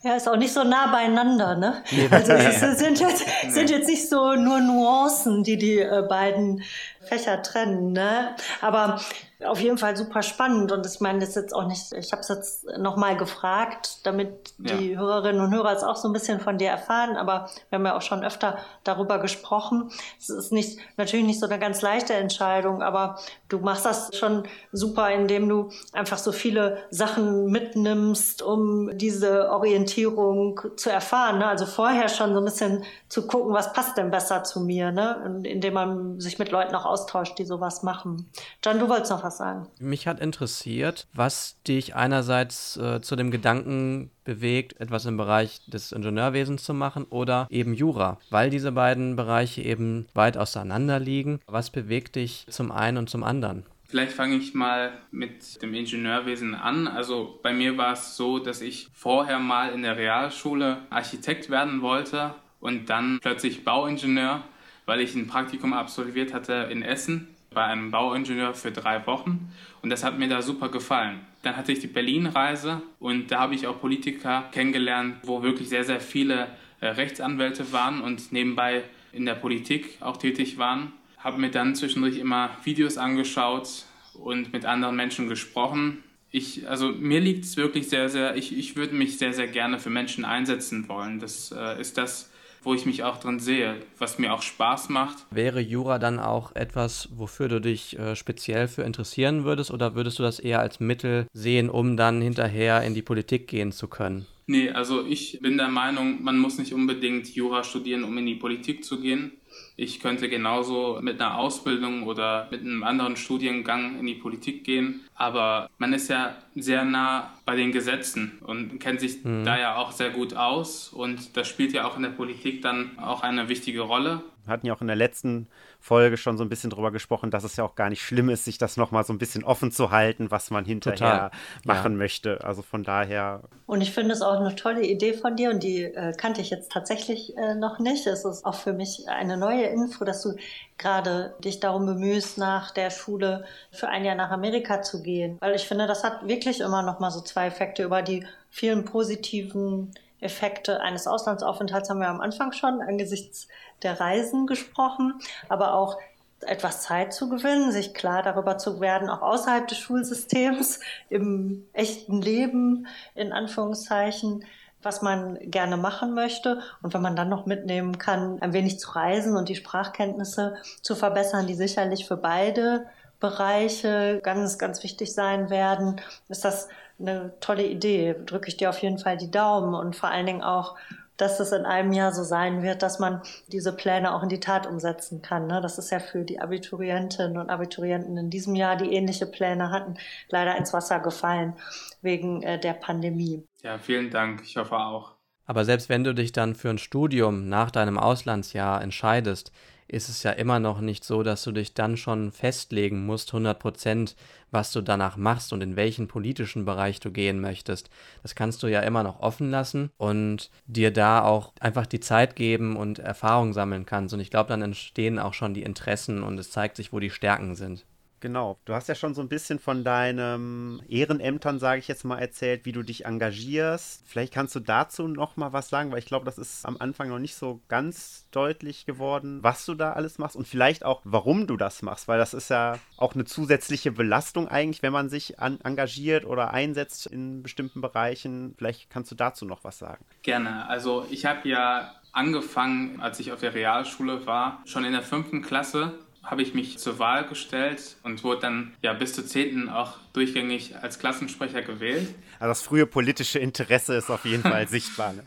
Ja, ist auch nicht so nah beieinander, ne? Also es [laughs] sind jetzt, sind jetzt nicht so nur Nuancen, die die äh, beiden Fächer trennen, ne? Aber auf jeden Fall super spannend und ich meine, das ist jetzt auch nicht, ich habe es jetzt nochmal gefragt, damit die Hörerinnen und Hörer es auch so ein bisschen von dir erfahren, aber wir haben ja auch schon öfter darüber gesprochen. Es ist nicht, natürlich nicht so eine ganz leichte Entscheidung, aber du machst das schon super, indem du einfach so viele Sachen mitnimmst, um diese Orientierung zu erfahren. Ne? Also vorher schon so ein bisschen zu gucken, was passt denn besser zu mir, ne? Indem man sich mit Leuten auch austauscht, die sowas machen. John, du wolltest noch was sagen. Mich hat interessiert, was dich einerseits äh, zu dem Gedanken bewegt, etwas im Bereich des Ingenieurwesens zu machen oder eben Jura, weil diese beiden Bereiche eben weit auseinander liegen. Was bewegt dich zum einen und zum anderen? Vielleicht fange ich mal mit dem Ingenieurwesen an. Also bei mir war es so, dass ich vorher mal in der Realschule Architekt werden wollte und dann plötzlich Bauingenieur, weil ich ein Praktikum absolviert hatte in Essen bei einem Bauingenieur für drei Wochen und das hat mir da super gefallen. Dann hatte ich die Berlin-Reise und da habe ich auch Politiker kennengelernt, wo wirklich sehr, sehr viele äh, Rechtsanwälte waren und nebenbei in der Politik auch tätig waren habe mir dann zwischendurch immer Videos angeschaut und mit anderen Menschen gesprochen. Ich, also mir liegt es wirklich sehr, sehr, ich, ich würde mich sehr, sehr gerne für Menschen einsetzen wollen. Das äh, ist das, wo ich mich auch drin sehe, was mir auch Spaß macht. Wäre Jura dann auch etwas, wofür du dich äh, speziell für interessieren würdest oder würdest du das eher als Mittel sehen, um dann hinterher in die Politik gehen zu können? Nee, also ich bin der Meinung, man muss nicht unbedingt Jura studieren, um in die Politik zu gehen. Ich könnte genauso mit einer Ausbildung oder mit einem anderen Studiengang in die Politik gehen. Aber man ist ja sehr nah bei den Gesetzen und kennt sich da ja auch sehr gut aus. Und das spielt ja auch in der Politik dann auch eine wichtige Rolle. Wir hatten ja auch in der letzten Folge schon so ein bisschen drüber gesprochen, dass es ja auch gar nicht schlimm ist, sich das nochmal so ein bisschen offen zu halten, was man hinterher Total. machen Ja. möchte. Also von daher, Und ich finde es auch eine tolle Idee von dir und die äh, kannte ich jetzt tatsächlich äh, noch nicht. Es ist auch für mich eine neue Info, dass du gerade dich darum bemühst, nach der Schule für ein Jahr nach Amerika zu gehen. Weil ich finde, das hat wirklich immer noch mal so zwei Effekte über die vielen positiven Effekte eines Auslandsaufenthalts haben wir am Anfang schon angesichts der Reisen gesprochen, aber auch etwas Zeit zu gewinnen, sich klar darüber zu werden, auch außerhalb des Schulsystems, im echten Leben, in Anführungszeichen, was man gerne machen möchte. Und wenn man dann noch mitnehmen kann, ein wenig zu reisen und die Sprachkenntnisse zu verbessern, die sicherlich für beide Bereiche ganz, ganz wichtig sein werden, ist das eine tolle Idee. Drücke ich dir auf jeden Fall die Daumen und vor allen Dingen auch, dass es in einem Jahr so sein wird, dass man diese Pläne auch in die Tat umsetzen kann. Ne? Das ist ja für die Abiturientinnen und Abiturienten in diesem Jahr, die ähnliche Pläne hatten, leider ins Wasser gefallen wegen äh, der Pandemie. Ja, vielen Dank. Ich hoffe auch. Aber selbst wenn du dich dann für ein Studium nach deinem Auslandsjahr entscheidest, ist es ja immer noch nicht so, dass du dich dann schon festlegen musst, 100 Prozent, was du danach machst und in welchen politischen Bereich du gehen möchtest. Das kannst du ja immer noch offen lassen und dir da auch einfach die Zeit geben und Erfahrung sammeln kannst. Und ich glaube, dann entstehen auch schon die Interessen und es zeigt sich, wo die Stärken sind. Genau. Du hast ja schon so ein bisschen von deinen Ehrenämtern, sage ich jetzt mal, erzählt, wie du dich engagierst. Vielleicht kannst du dazu noch mal was sagen, weil ich glaube, das ist am Anfang noch nicht so ganz deutlich geworden, was du da alles machst und vielleicht auch, warum du das machst, weil das ist ja auch eine zusätzliche Belastung eigentlich, wenn man sich an, engagiert oder einsetzt in bestimmten Bereichen. Vielleicht kannst du dazu noch was sagen. Gerne. Also ich habe ja angefangen, als ich auf der Realschule war, schon in der fünften Klasse habe ich mich zur Wahl gestellt und wurde dann ja bis zur 10. auch durchgängig als Klassensprecher gewählt. Also das frühe politische Interesse ist auf jeden Fall [laughs] sichtbar. Ne?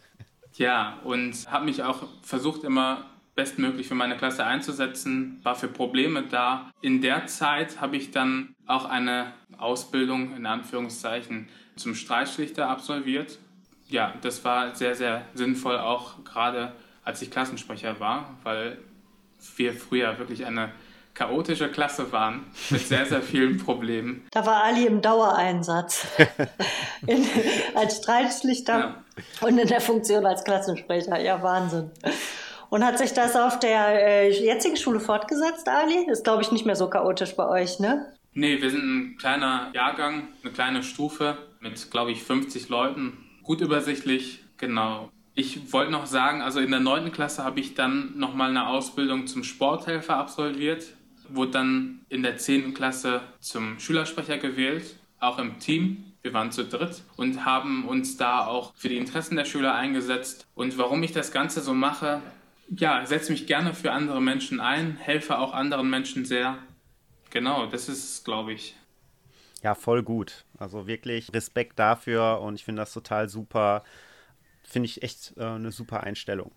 Ja, und habe mich auch versucht immer bestmöglich für meine Klasse einzusetzen, war für Probleme da. In der Zeit habe ich dann auch eine Ausbildung in Anführungszeichen zum Streitschlichter absolviert. Ja, das war sehr, sehr sinnvoll, auch gerade als ich Klassensprecher war, weil wir früher wirklich eine chaotische Klasse waren mit sehr, sehr vielen Problemen. [laughs] Da war Ali im Dauereinsatz [laughs] in, als Streitschlichter ja. und in der Funktion als Klassensprecher. Ja, Wahnsinn. Und hat sich das auf der äh, jetzigen Schule fortgesetzt, Ali? Ist, glaube ich, nicht mehr so chaotisch bei euch, ne? Nee, wir sind ein kleiner Jahrgang, eine kleine Stufe mit, glaube ich, 50 Leuten. Gut übersichtlich, genau. Ich wollte noch sagen, also in der 9. Klasse habe ich dann nochmal eine Ausbildung zum Sporthelfer absolviert wurde dann in der 10. Klasse zum Schülersprecher gewählt, auch im Team. Wir waren zu dritt und haben uns da auch für die Interessen der Schüler eingesetzt. Und warum ich das Ganze so mache, ja, setze mich gerne für andere Menschen ein, helfe auch anderen Menschen sehr. Genau, das ist es, glaube ich. Ja, voll gut. Also wirklich Respekt dafür und ich finde das total super. Finde ich echt äh, eine super Einstellung.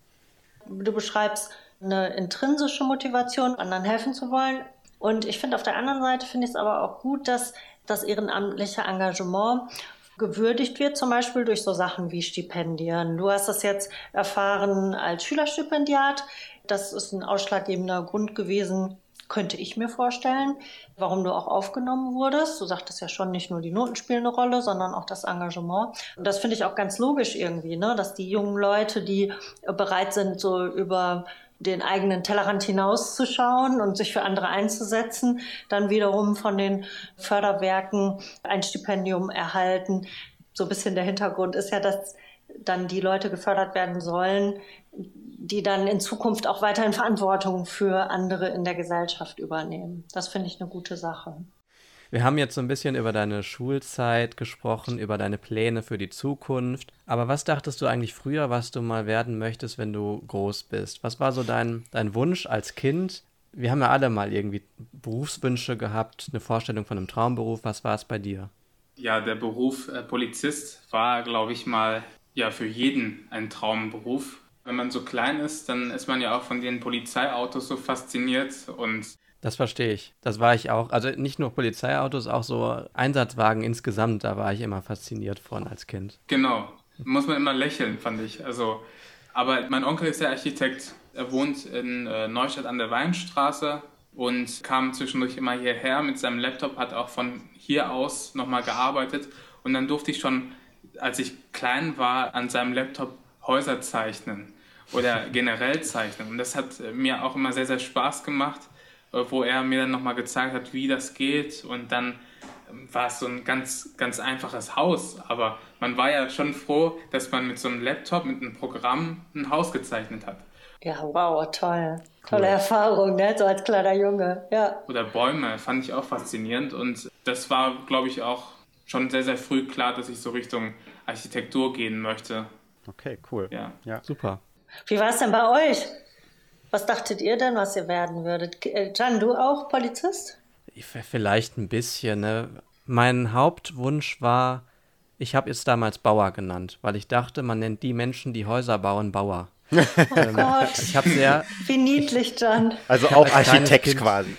Du beschreibst eine intrinsische Motivation, anderen helfen zu wollen. Und ich finde auf der anderen Seite finde ich es aber auch gut, dass das ehrenamtliche Engagement gewürdigt wird, zum Beispiel durch so Sachen wie Stipendien. Du hast das jetzt erfahren als Schülerstipendiat. Das ist ein ausschlaggebender Grund gewesen, könnte ich mir vorstellen, warum du auch aufgenommen wurdest. Du sagtest ja schon, nicht nur die Noten spielen eine Rolle, sondern auch das Engagement. Und das finde ich auch ganz logisch irgendwie, ne? dass die jungen Leute, die bereit sind, so über den eigenen Tellerrand hinauszuschauen und sich für andere einzusetzen, dann wiederum von den Förderwerken ein Stipendium erhalten. So ein bisschen der Hintergrund ist ja, dass dann die Leute gefördert werden sollen, die dann in Zukunft auch weiterhin Verantwortung für andere in der Gesellschaft übernehmen. Das finde ich eine gute Sache. Wir haben jetzt so ein bisschen über deine Schulzeit gesprochen, über deine Pläne für die Zukunft. Aber was dachtest du eigentlich früher, was du mal werden möchtest, wenn du groß bist? Was war so dein, dein Wunsch als Kind? Wir haben ja alle mal irgendwie Berufswünsche gehabt, eine Vorstellung von einem Traumberuf. Was war es bei dir? Ja, der Beruf äh, Polizist war, glaube ich, mal ja für jeden ein Traumberuf. Wenn man so klein ist, dann ist man ja auch von den Polizeiautos so fasziniert und das verstehe ich. Das war ich auch. Also nicht nur Polizeiautos, auch so Einsatzwagen insgesamt, da war ich immer fasziniert von als Kind. Genau. Muss man immer lächeln, fand ich. Also, aber mein Onkel ist ja Architekt. Er wohnt in äh, Neustadt an der Weinstraße und kam zwischendurch immer hierher mit seinem Laptop, hat auch von hier aus nochmal gearbeitet. Und dann durfte ich schon, als ich klein war, an seinem Laptop Häuser zeichnen oder generell zeichnen. Und das hat mir auch immer sehr, sehr Spaß gemacht äh, wo er mir dann nochmal gezeigt hat, wie das geht. Und dann ähm, war es so ein ganz, ganz einfaches Haus. Aber man war ja schon froh, dass man mit so einem Laptop, mit einem Programm ein Haus gezeichnet hat. Ja, wow, toll. Tolle cool. Erfahrung, ne? so als kleiner Junge. Ja. Oder Bäume, fand ich auch faszinierend. Und das war, glaube ich, auch schon sehr, sehr früh klar, dass ich so Richtung Architektur gehen möchte. Okay, cool. Ja, ja. super. Wie war es denn bei euch? Was dachtet ihr denn, was ihr werden würdet? Äh, Jan, du auch Polizist? Vielleicht ein bisschen. Ne? Mein Hauptwunsch war, ich habe es damals Bauer genannt, weil ich dachte, man nennt die Menschen, die Häuser bauen, Bauer. [laughs] Oh ähm, Gott. Ich habe sehr. [laughs] Wie niedlich, Jan. Also auch Architekt quasi.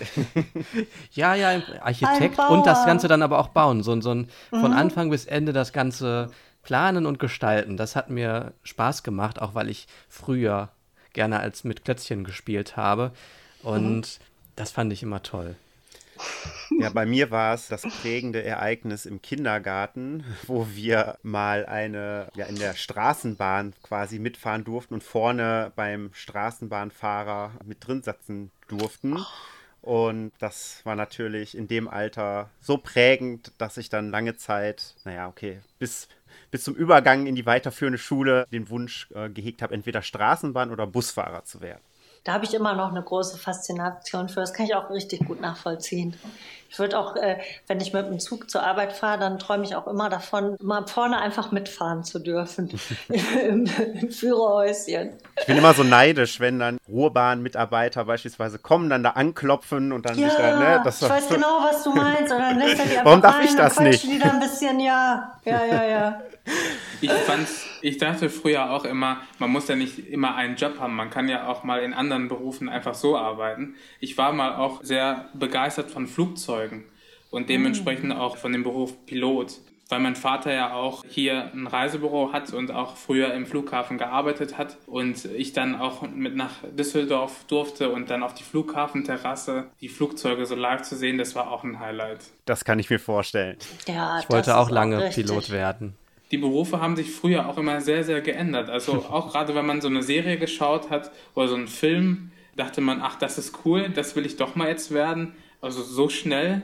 [laughs] ja, ja, Architekt und das Ganze dann aber auch bauen. So, so ein, mhm. von Anfang bis Ende das Ganze planen und gestalten. Das hat mir Spaß gemacht, auch weil ich früher gerne als mit Klötzchen gespielt habe. Und mhm. das fand ich immer toll. Ja, bei mir war es das prägende Ereignis im Kindergarten, [laughs] wo wir mal eine, ja, in der Straßenbahn quasi mitfahren durften und vorne beim Straßenbahnfahrer mit drin sitzen durften. Und das war natürlich in dem Alter so prägend, dass ich dann lange Zeit, naja, okay, bis, bis zum Übergang in die weiterführende Schule den Wunsch äh, gehegt habe, entweder Straßenbahn- oder Busfahrer zu werden. Da habe ich immer noch eine große Faszination für. Das kann ich auch richtig gut nachvollziehen. Ich würde auch, äh, wenn ich mit dem Zug zur Arbeit fahre, dann träume ich auch immer davon, mal vorne einfach mitfahren zu dürfen. [laughs] Im, Im Führerhäuschen. Ich bin immer so neidisch, wenn dann Ruhrbahn-Mitarbeiter beispielsweise kommen, dann da anklopfen und dann Ja, sich da, ne, das ich weiß genau, was du meinst. Und dann lässt er die [laughs] einfach Warum darf rein, ich das dann nicht? Die da ein bisschen, ja, ja, ja, ja. Ich fand's, ich dachte früher auch immer, man muss ja nicht immer einen Job haben, man kann ja auch mal in anderen Berufen einfach so arbeiten. Ich war mal auch sehr begeistert von Flugzeugen und dementsprechend auch von dem Beruf Pilot, weil mein Vater ja auch hier ein Reisebüro hat und auch früher im Flughafen gearbeitet hat und ich dann auch mit nach Düsseldorf durfte und dann auf die Flughafenterrasse die Flugzeuge so live zu sehen, das war auch ein Highlight. Das kann ich mir vorstellen. ja Ich wollte das auch ist lange richtig. Pilot werden. Die Berufe haben sich früher auch immer sehr, sehr geändert. Also [laughs] auch gerade wenn man so eine Serie geschaut hat oder so einen Film, dachte man, ach, das ist cool, das will ich doch mal jetzt werden. Also so schnell.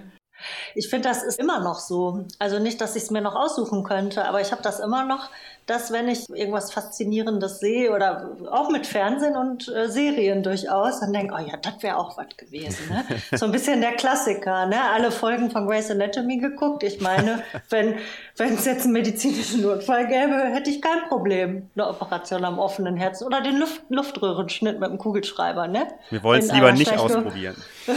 Ich finde, das ist immer noch so. Also nicht, dass ich es mir noch aussuchen könnte, aber ich habe das immer noch, dass wenn ich irgendwas Faszinierendes sehe oder auch mit Fernsehen und äh, Serien durchaus, dann denke ich, oh ja, das wäre auch was gewesen. Ne? [laughs] So ein bisschen der Klassiker, ne? Alle Folgen von Grey's Anatomy geguckt. Ich meine, [laughs] wenn wenn es jetzt einen medizinischen Notfall gäbe, hätte ich kein Problem. Eine Operation am offenen Herzen oder den Luft Luftröhrenschnitt mit dem Kugelschreiber, ne? Wir wollen es lieber nicht ausprobieren. [laughs]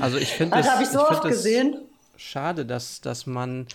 Also ich finde Das es habe ich so find oft es gesehen. schade, dass, dass man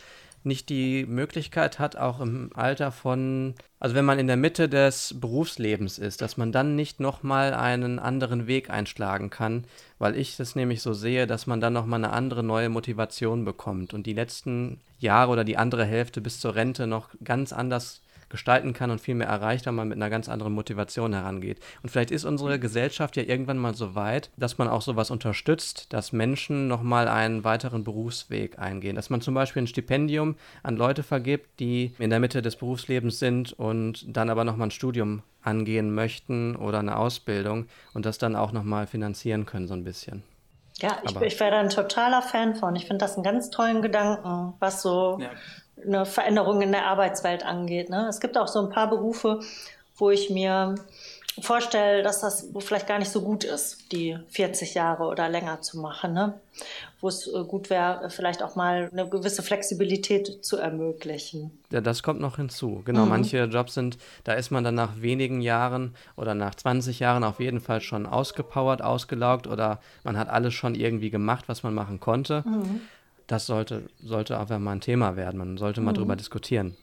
nicht die Möglichkeit hat, auch im Alter von, also wenn man in der Mitte des Berufslebens ist, dass man dann nicht nochmal einen anderen Weg einschlagen kann, weil ich das nämlich so sehe, dass man dann nochmal eine andere neue Motivation bekommt und die letzten Jahre oder die andere Hälfte bis zur Rente noch ganz anders gestalten kann und viel mehr erreicht, wenn man mit einer ganz anderen Motivation herangeht. Und vielleicht ist unsere Gesellschaft ja irgendwann mal so weit, dass man auch sowas unterstützt, dass Menschen nochmal einen weiteren Berufsweg eingehen. Dass man zum Beispiel ein Stipendium an Leute vergibt, die in der Mitte des Berufslebens sind und dann aber nochmal ein Studium angehen möchten oder eine Ausbildung und das dann auch nochmal finanzieren können, so ein bisschen. Ja, ich, ich wäre da ein totaler Fan von. Ich finde das einen ganz tollen Gedanken, was so Ja. Eine Veränderung in der Arbeitswelt angeht. Ne? Es gibt auch so ein paar Berufe, wo ich mir vorstelle, dass das vielleicht gar nicht so gut ist, die 40 Jahre oder länger zu machen. Ne? Wo es äh, gut wäre, vielleicht auch mal eine gewisse Flexibilität zu ermöglichen. Ja, das kommt noch hinzu. Genau, manche Jobs sind, da ist man dann nach wenigen Jahren oder nach 20 Jahren auf jeden Fall schon ausgepowert, ausgelaugt oder man hat alles schon irgendwie gemacht, was man machen konnte. Das sollte, sollte einfach mal ein Thema werden. Man sollte mal drüber diskutieren.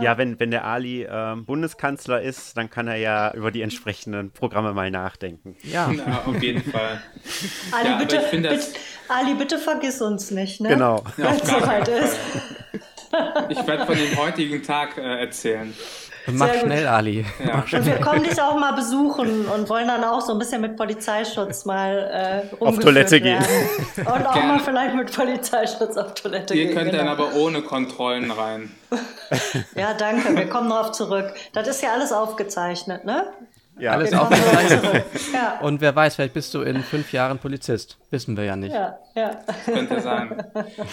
Ja, wenn, wenn der Ali ähm, Bundeskanzler ist, dann kann er ja über die entsprechenden Programme mal nachdenken. Ja, Ja, auf jeden Fall. [laughs] Ali, Ja, aber bitte, bitte, das- Ali, bitte vergiss uns nicht, ne? Genau. Wenn es soweit ist. Ich werde von dem heutigen Tag äh, erzählen. Mach schnell, Ali. Ja. Und wir kommen dich auch mal besuchen und wollen dann auch so ein bisschen mit Polizeischutz mal äh, rumgeführt Toilette gehen. werden. Und auch Gern. mal vielleicht mit Polizeischutz auf Toilette Ihr gehen. könnt dann genau. aber ohne Kontrollen rein. [laughs] Ja, danke, wir kommen darauf zurück. Das ist ja alles aufgezeichnet, ne? Ja, Alles darauf aufgezeichnet. [laughs] zurück. Ja, Und wer weiß, vielleicht bist du in fünf Jahren Polizist. Wissen wir ja nicht. ja, ja. Könnte sein.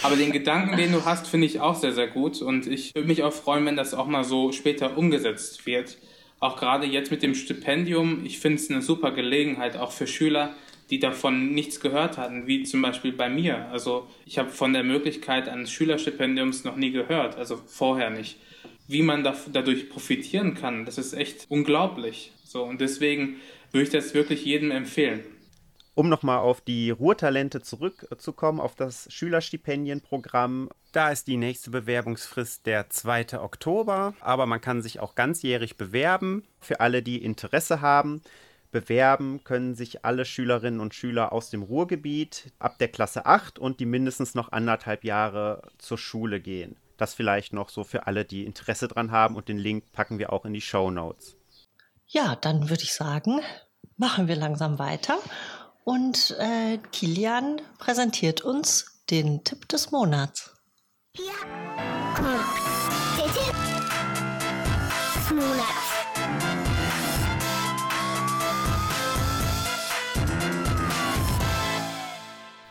Aber den Gedanken, den du hast, finde ich auch sehr, sehr gut. Und ich würde mich auch freuen, wenn das auch mal so später umgesetzt wird. Auch gerade jetzt mit dem Stipendium. Ich finde es eine super Gelegenheit, auch für Schüler, die davon nichts gehört hatten, wie zum Beispiel bei mir. Also ich habe von der Möglichkeit eines Schülerstipendiums noch nie gehört, also vorher nicht. Wie man da, dadurch profitieren kann, das ist echt unglaublich. So, und deswegen würde ich das wirklich jedem empfehlen. Um nochmal auf die Ruhrtalente zurückzukommen, auf das Schülerstipendienprogramm. Da ist die nächste Bewerbungsfrist der 2. Oktober, aber man kann sich auch ganzjährig bewerben. Für alle, die Interesse haben, bewerben können sich alle Schülerinnen und Schüler aus dem Ruhrgebiet ab der Klasse 8 und die mindestens noch anderthalb Jahre zur Schule gehen. Das vielleicht noch so für alle, die Interesse dran haben und den Link packen wir auch in die Show Notes. Ja, dann würde ich sagen, machen wir langsam weiter. Und äh, Kilian präsentiert uns den Tipp des Monats. Der Tipp des Monats.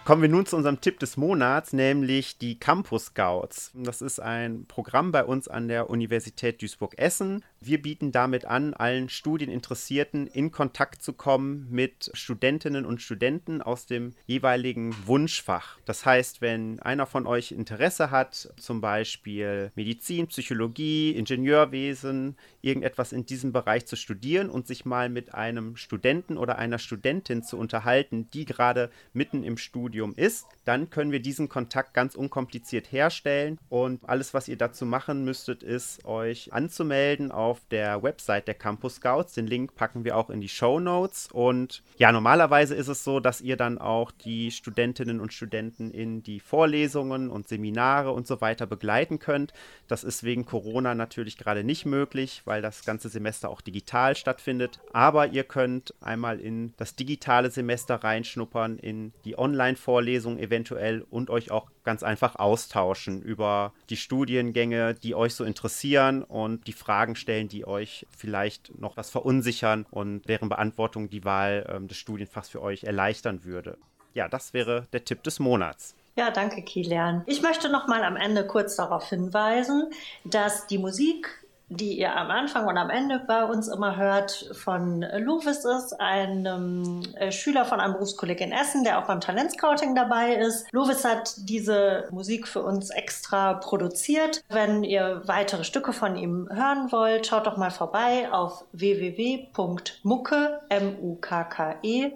Kommen wir nun zu unserem Tipp des Monats, nämlich die Campus Scouts. Das ist ein Programm bei uns an der Universität Duisburg-Essen. Wir bieten damit an, allen Studieninteressierten in Kontakt zu kommen mit Studentinnen und Studenten aus dem jeweiligen Wunschfach. Das heißt, wenn einer von euch Interesse hat, zum Beispiel Medizin, Psychologie, Ingenieurwesen, irgendetwas in diesem Bereich zu studieren und sich mal mit einem Studenten oder einer Studentin zu unterhalten, die gerade mitten im Studium ist, dann können wir diesen Kontakt ganz unkompliziert herstellen und alles, was ihr dazu machen müsstet, ist euch anzumelden auf der Website der Campus Scouts. Den Link packen wir auch in die Show Notes und ja, normalerweise ist es so, dass ihr dann auch die Studentinnen und Studenten in die Vorlesungen und Seminare und so weiter begleiten könnt. Das ist wegen Corona natürlich gerade nicht möglich, weil das ganze Semester auch digital stattfindet. Aber ihr könnt einmal in das digitale Semester reinschnuppern, in die Online-Vorlesung eventuell und euch auch ganz einfach austauschen über die Studiengänge, die euch so interessieren und die Fragen stellen, die euch vielleicht noch was verunsichern und deren Beantwortung die Wahl ähm, des Studienfachs für euch erleichtern würde. Ja, das wäre der Tipp des Monats. Ja, danke, Kilian. Ich möchte noch mal am Ende kurz darauf hinweisen, dass die Musik die ihr am Anfang und am Ende bei uns immer hört, von Lovis ist, einem äh, Schüler von einem Berufskolleg in Essen, der auch beim Talentscouting dabei ist. Lovis hat diese Musik für uns extra produziert. Wenn ihr weitere Stücke von ihm hören wollt, schaut doch mal vorbei auf www.mucke, M-U-K-K-E,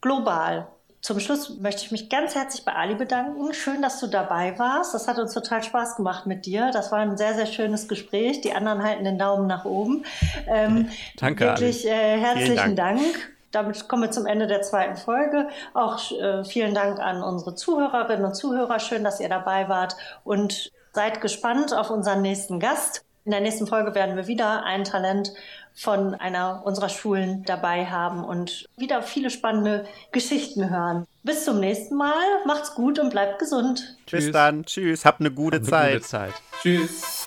global. Zum Schluss möchte ich mich ganz herzlich bei Ali bedanken. Schön, dass du dabei warst. Das hat uns total Spaß gemacht mit dir. Das war ein sehr, sehr schönes Gespräch. Die anderen halten den Daumen nach oben. Ähm, Danke. Wirklich äh, herzlichen Dank. Dank. Damit kommen wir zum Ende der zweiten Folge. Auch äh, vielen Dank an unsere Zuhörerinnen und Zuhörer. Schön, dass ihr dabei wart und seid gespannt auf unseren nächsten Gast. In der nächsten Folge werden wir wieder ein Talent von einer unserer Schulen dabei haben und wieder viele spannende Geschichten hören. Bis zum nächsten Mal. Macht's gut und bleibt gesund. Bis dann. Tschüss. Habt eine gute Habt eine Zeit. Gute Zeit. Tschüss.